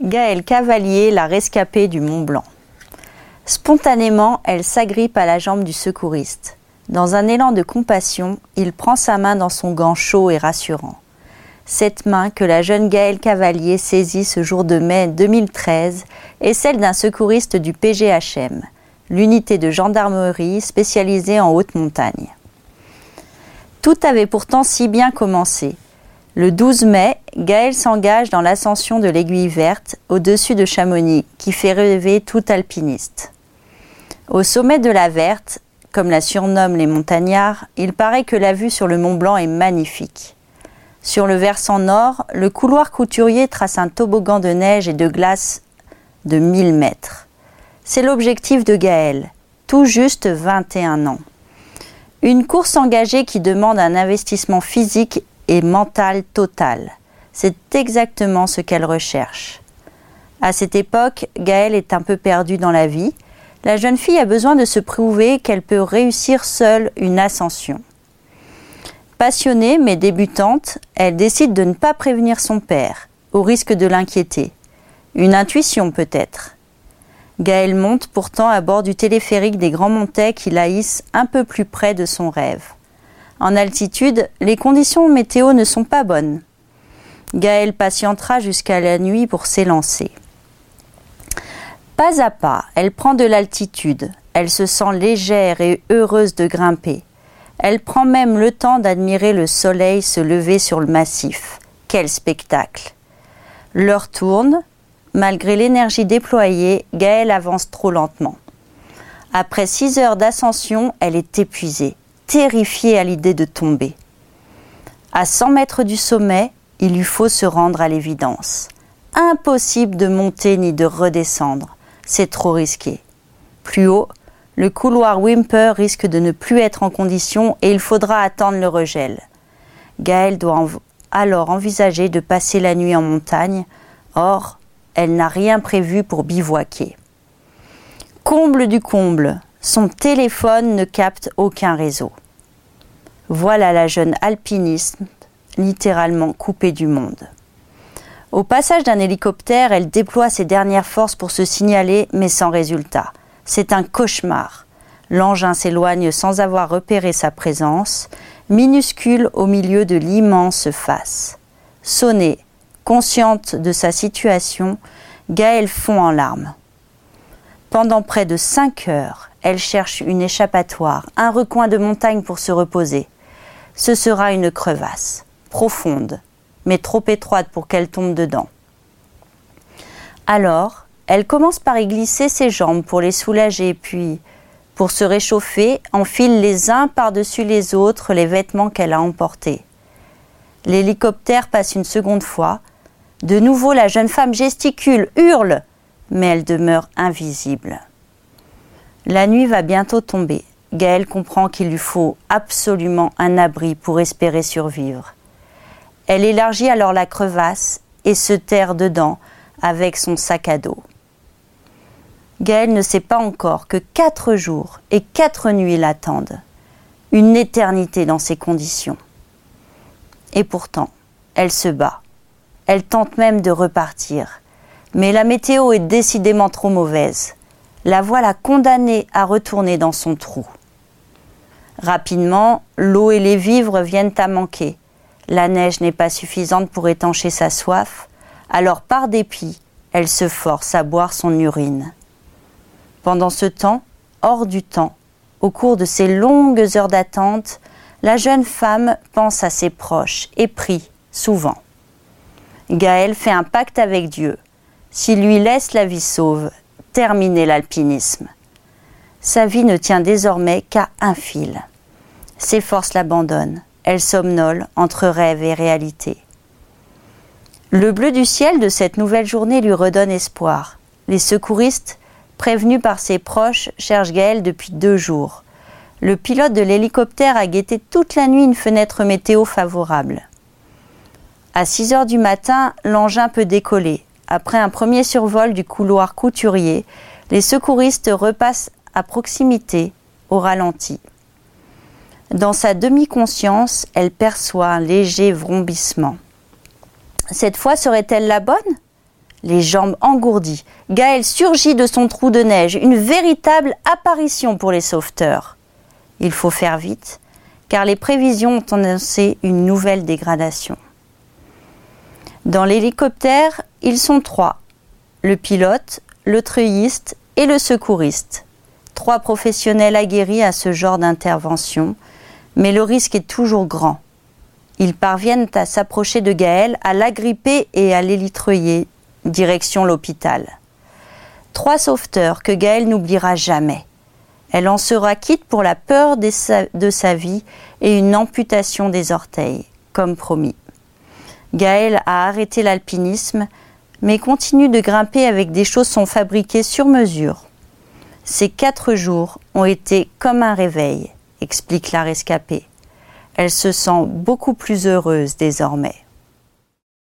Gaëlle Cavalier, la rescapée du Mont Blanc. Spontanément, elle s'agrippe à la jambe du secouriste. Dans un élan de compassion, il prend sa main dans son gant chaud et rassurant. Cette main que la jeune Gaëlle Cavalier saisit ce jour de mai 2013 est celle d'un secouriste du PGHM, l'unité de gendarmerie spécialisée en haute montagne. Tout avait pourtant si bien commencé. Le 12 mai, Gaël s'engage dans l'ascension de l'aiguille verte au-dessus de Chamonix, qui fait rêver tout alpiniste. Au sommet de la Verte, comme la surnomment les montagnards, il paraît que la vue sur le Mont Blanc est magnifique. Sur le versant nord, le couloir couturier trace un toboggan de neige et de glace de 1000 mètres. C'est l'objectif de Gaël, tout juste 21 ans. Une course engagée qui demande un investissement physique et mentale totale. C'est exactement ce qu'elle recherche. À cette époque, Gaëlle est un peu perdue dans la vie. La jeune fille a besoin de se prouver qu'elle peut réussir seule une ascension. Passionnée mais débutante, elle décide de ne pas prévenir son père, au risque de l'inquiéter. Une intuition peut-être. Gaëlle monte pourtant à bord du téléphérique des Grands Montets qui la un peu plus près de son rêve. En altitude, les conditions météo ne sont pas bonnes. Gaëlle patientera jusqu'à la nuit pour s'élancer. Pas à pas, elle prend de l'altitude. Elle se sent légère et heureuse de grimper. Elle prend même le temps d'admirer le soleil se lever sur le massif. Quel spectacle L'heure tourne. Malgré l'énergie déployée, Gaëlle avance trop lentement. Après six heures d'ascension, elle est épuisée terrifiée à l'idée de tomber. À 100 mètres du sommet, il lui faut se rendre à l'évidence. Impossible de monter ni de redescendre, c'est trop risqué. Plus haut, le couloir Wimper risque de ne plus être en condition et il faudra attendre le regel. Gaëlle doit alors envisager de passer la nuit en montagne, or, elle n'a rien prévu pour bivouaquer. Comble du comble, son téléphone ne capte aucun réseau. Voilà la jeune alpiniste littéralement coupée du monde. Au passage d'un hélicoptère, elle déploie ses dernières forces pour se signaler, mais sans résultat. C'est un cauchemar. L'engin s'éloigne sans avoir repéré sa présence, minuscule au milieu de l'immense face. Sonnée, consciente de sa situation, Gaëlle fond en larmes. Pendant près de cinq heures, elle cherche une échappatoire, un recoin de montagne pour se reposer. Ce sera une crevasse, profonde, mais trop étroite pour qu'elle tombe dedans. Alors, elle commence par y glisser ses jambes pour les soulager, puis, pour se réchauffer, enfile les uns par-dessus les autres les vêtements qu'elle a emportés. L'hélicoptère passe une seconde fois. De nouveau, la jeune femme gesticule, hurle mais elle demeure invisible. La nuit va bientôt tomber. Gaëlle comprend qu'il lui faut absolument un abri pour espérer survivre. Elle élargit alors la crevasse et se terre dedans avec son sac à dos. Gaëlle ne sait pas encore que quatre jours et quatre nuits l'attendent. Une éternité dans ces conditions. Et pourtant, elle se bat. Elle tente même de repartir. Mais la météo est décidément trop mauvaise. La voilà condamnée à retourner dans son trou. Rapidement, l'eau et les vivres viennent à manquer. La neige n'est pas suffisante pour étancher sa soif, alors par dépit, elle se force à boire son urine. Pendant ce temps, hors du temps, au cours de ces longues heures d'attente, la jeune femme pense à ses proches et prie souvent. Gaëlle fait un pacte avec Dieu s'il lui laisse la vie sauve, terminer l'alpinisme. Sa vie ne tient désormais qu'à un fil. Ses forces l'abandonnent, elle somnole entre rêve et réalité. Le bleu du ciel de cette nouvelle journée lui redonne espoir. Les secouristes, prévenus par ses proches, cherchent Gaël depuis deux jours. Le pilote de l'hélicoptère a guetté toute la nuit une fenêtre météo favorable. À 6 heures du matin, l'engin peut décoller. Après un premier survol du couloir couturier, les secouristes repassent à proximité, au ralenti. Dans sa demi-conscience, elle perçoit un léger vrombissement. Cette fois serait-elle la bonne? Les jambes engourdies, Gaël surgit de son trou de neige, une véritable apparition pour les sauveteurs. Il faut faire vite, car les prévisions ont annoncé une nouvelle dégradation. Dans l'hélicoptère, ils sont trois le pilote, le treuilliste et le secouriste. Trois professionnels aguerris à ce genre d'intervention, mais le risque est toujours grand. Ils parviennent à s'approcher de Gaël, à l'agripper et à l'élitreuiller, direction l'hôpital. Trois sauveteurs que Gaël n'oubliera jamais. Elle en sera quitte pour la peur de sa vie et une amputation des orteils, comme promis. Gaël a arrêté l'alpinisme, mais continue de grimper avec des chaussons fabriqués sur mesure. Ces quatre jours ont été comme un réveil, explique la rescapée. Elle se sent beaucoup plus heureuse désormais.